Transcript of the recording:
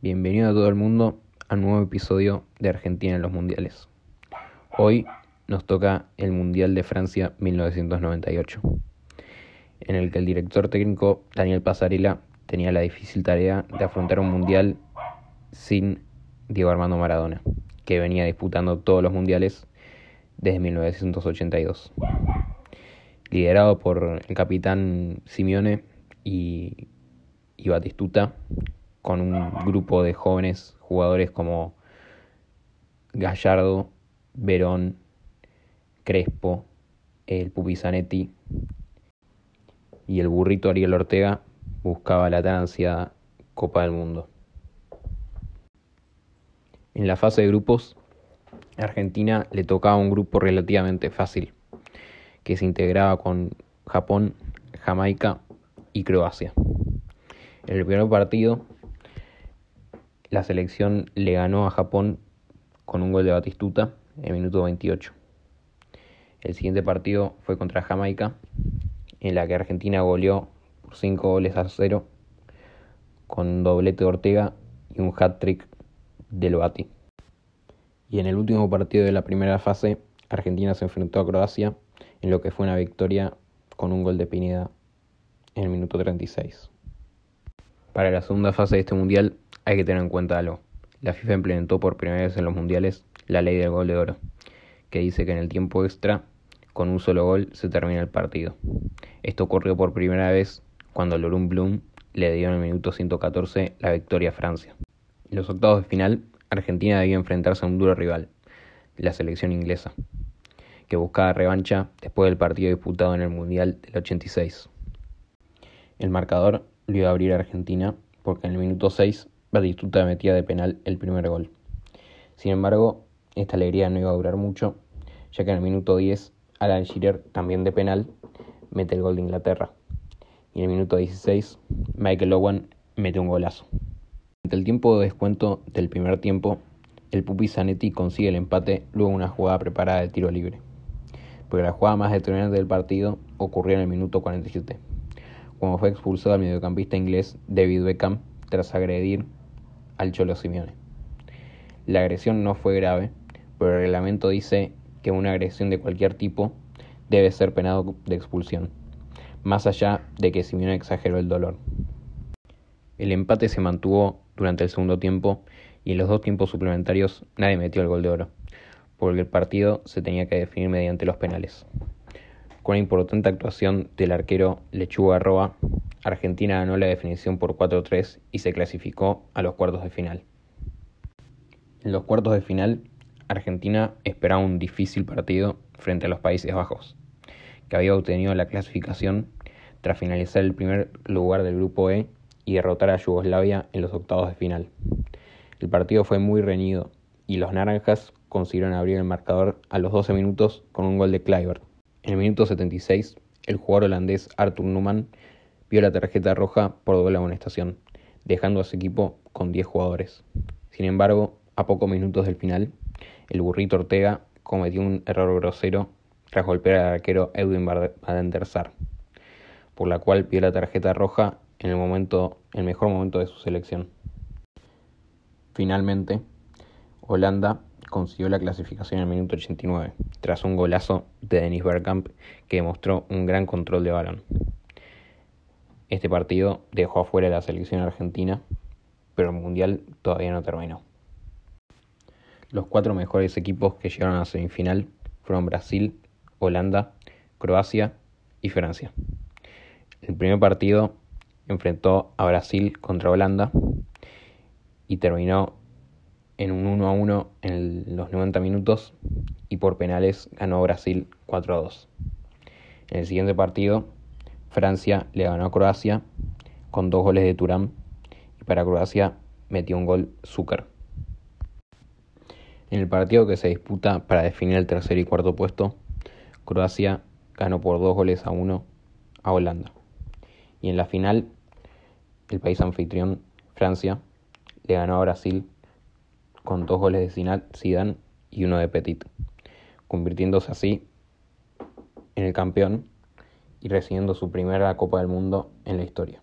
Bienvenido a todo el mundo a un nuevo episodio de Argentina en los Mundiales. Hoy nos toca el Mundial de Francia 1998, en el que el director técnico Daniel Pasarela tenía la difícil tarea de afrontar un Mundial sin Diego Armando Maradona, que venía disputando todos los Mundiales desde 1982. Liderado por el capitán Simeone y, y Batistuta, con un grupo de jóvenes jugadores como Gallardo, Verón, Crespo, el Pupizanetti y el burrito Ariel Ortega buscaba la tan ansiada Copa del Mundo. En la fase de grupos, Argentina le tocaba un grupo relativamente fácil, que se integraba con Japón, Jamaica y Croacia. En el primer partido, la selección le ganó a Japón con un gol de Batistuta en minuto 28. El siguiente partido fue contra Jamaica, en la que Argentina goleó por 5 goles a 0 con un doblete de Ortega y un hat-trick de Loati. Y en el último partido de la primera fase, Argentina se enfrentó a Croacia en lo que fue una victoria con un gol de Pineda en el minuto 36. Para la segunda fase de este mundial, hay que tener en cuenta algo. La FIFA implementó por primera vez en los mundiales la ley del gol de oro, que dice que en el tiempo extra, con un solo gol, se termina el partido. Esto ocurrió por primera vez cuando Lorum Blum le dio en el minuto 114 la victoria a Francia. En los octavos de final, Argentina debía enfrentarse a un duro rival, la selección inglesa, que buscaba revancha después del partido disputado en el Mundial del 86. El marcador lo iba a abrir Argentina porque en el minuto 6 Batistuta metía de penal el primer gol. Sin embargo, esta alegría no iba a durar mucho, ya que en el minuto 10 Alan Shearer, también de penal, mete el gol de Inglaterra. Y en el minuto 16 Michael Owen mete un golazo. Ante el tiempo de descuento del primer tiempo, el Pupi Zanetti consigue el empate luego de una jugada preparada de tiro libre. Porque la jugada más determinante del partido ocurrió en el minuto 47, cuando fue expulsado el mediocampista inglés David Beckham tras agredir al Cholo Simeone. La agresión no fue grave, pero el reglamento dice que una agresión de cualquier tipo debe ser penado de expulsión, más allá de que Simeone exageró el dolor. El empate se mantuvo durante el segundo tiempo y en los dos tiempos suplementarios nadie metió el gol de oro, porque el partido se tenía que definir mediante los penales. Con una importante actuación del arquero Lechuga Roa, Argentina ganó la definición por 4-3 y se clasificó a los cuartos de final. En los cuartos de final, Argentina esperaba un difícil partido frente a los Países Bajos, que había obtenido la clasificación tras finalizar el primer lugar del grupo E y derrotar a Yugoslavia en los octavos de final. El partido fue muy reñido y los naranjas consiguieron abrir el marcador a los 12 minutos con un gol de Kluivert. En el minuto 76, el jugador holandés Arthur Newman vio la tarjeta roja por doble amonestación, dejando a su equipo con 10 jugadores. Sin embargo, a pocos minutos del final, el burrito Ortega cometió un error grosero tras golpear al arquero Edwin Van der Sar, por la cual vio la tarjeta roja en el momento, el mejor momento de su selección. Finalmente, Holanda consiguió la clasificación el minuto 89, tras un golazo de Dennis Bergkamp que demostró un gran control de balón. Este partido dejó afuera la selección argentina, pero el Mundial todavía no terminó. Los cuatro mejores equipos que llegaron a la semifinal fueron Brasil, Holanda, Croacia y Francia. El primer partido enfrentó a Brasil contra Holanda y terminó en un 1 a 1 en los 90 minutos y por penales ganó Brasil 4 a 2. En el siguiente partido Francia le ganó a Croacia con dos goles de Turán y para Croacia metió un gol Zucker. En el partido que se disputa para definir el tercer y cuarto puesto, Croacia ganó por dos goles a uno a Holanda. Y en la final, el país anfitrión, Francia, le ganó a Brasil con dos goles de Zidane y uno de Petit, convirtiéndose así en el campeón y recibiendo su primera Copa del Mundo en la historia.